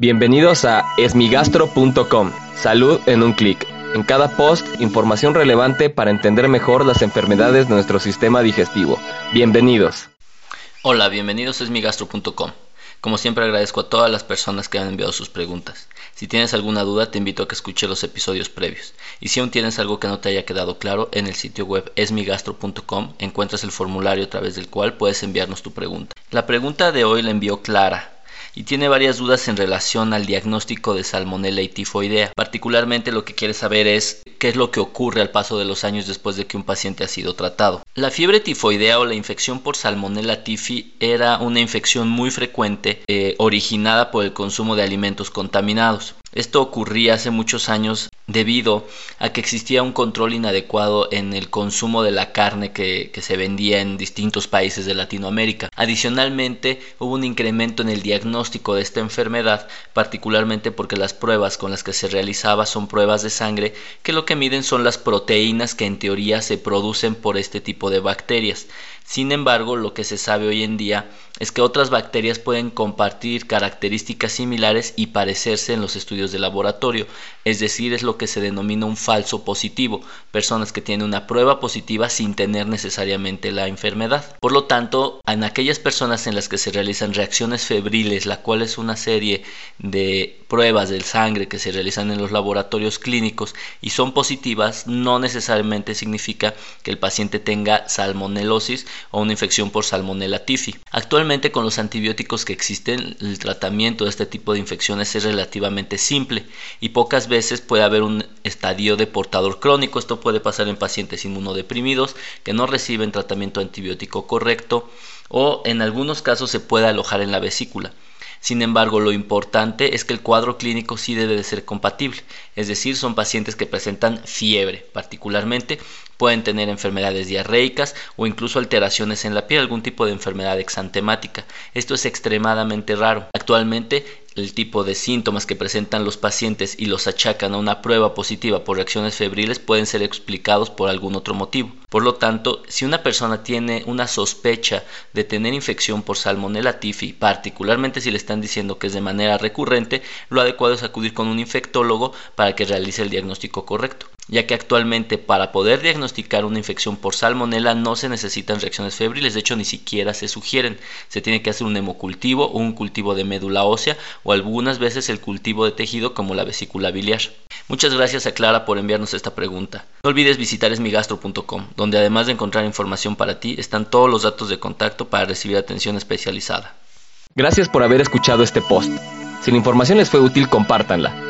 Bienvenidos a esmigastro.com. Salud en un clic. En cada post, información relevante para entender mejor las enfermedades de nuestro sistema digestivo. Bienvenidos. Hola, bienvenidos a esmigastro.com. Como siempre agradezco a todas las personas que han enviado sus preguntas. Si tienes alguna duda te invito a que escuche los episodios previos. Y si aún tienes algo que no te haya quedado claro, en el sitio web esmigastro.com encuentras el formulario a través del cual puedes enviarnos tu pregunta. La pregunta de hoy la envió Clara y tiene varias dudas en relación al diagnóstico de salmonella y tifoidea. Particularmente lo que quiere saber es qué es lo que ocurre al paso de los años después de que un paciente ha sido tratado. La fiebre tifoidea o la infección por salmonella tifi era una infección muy frecuente eh, originada por el consumo de alimentos contaminados. Esto ocurría hace muchos años debido a que existía un control inadecuado en el consumo de la carne que, se vendía en distintos países de Latinoamérica. Adicionalmente, hubo un incremento en el diagnóstico de esta enfermedad, particularmente porque las pruebas con las que se realizaba son pruebas de sangre que lo que miden son las proteínas que en teoría se producen por este tipo de bacterias. Sin embargo, lo que se sabe hoy en día es que otras bacterias pueden compartir características similares y parecerse en los estudios de laboratorio, es decir, es lo que se denomina un falso positivo, personas que tienen una prueba positiva sin tener necesariamente la enfermedad. Por lo tanto, en aquellas personas en las que se realizan reacciones febriles, la cual es una serie de pruebas del sangre que se realizan en los laboratorios clínicos y son positivas, no necesariamente significa que el paciente tenga salmonelosis o una infección por salmonella tifi. Actualmente con los antibióticos que existen, el tratamiento de este tipo de infecciones es relativamente simple y pocas veces puede haber un estadio de portador crónico. Esto puede pasar en pacientes inmunodeprimidos que no reciben tratamiento antibiótico correcto o en algunos casos se puede alojar en la vesícula. Sin embargo, lo importante es que el cuadro clínico sí debe de ser compatible, es decir, son pacientes que presentan fiebre, particularmente pueden tener enfermedades diarreicas o incluso alteraciones en la piel, algún tipo de enfermedad exantemática. Esto es extremadamente raro. Actualmente el tipo de síntomas que presentan los pacientes y los achacan a una prueba positiva por reacciones febriles pueden ser explicados por algún otro motivo. Por lo tanto, si una persona tiene una sospecha de tener infección por Salmonella tifi, particularmente si le están diciendo que es de manera recurrente, lo adecuado es acudir con un infectólogo para que realice el diagnóstico correcto ya que actualmente para poder diagnosticar una infección por salmonela no se necesitan reacciones febriles, de hecho ni siquiera se sugieren, se tiene que hacer un hemocultivo o un cultivo de médula ósea o algunas veces el cultivo de tejido como la vesícula biliar. Muchas gracias a Clara por enviarnos esta pregunta. No olvides visitar esmigastro.com, donde además de encontrar información para ti, están todos los datos de contacto para recibir atención especializada. Gracias por haber escuchado este post. Si la información les fue útil, compártanla.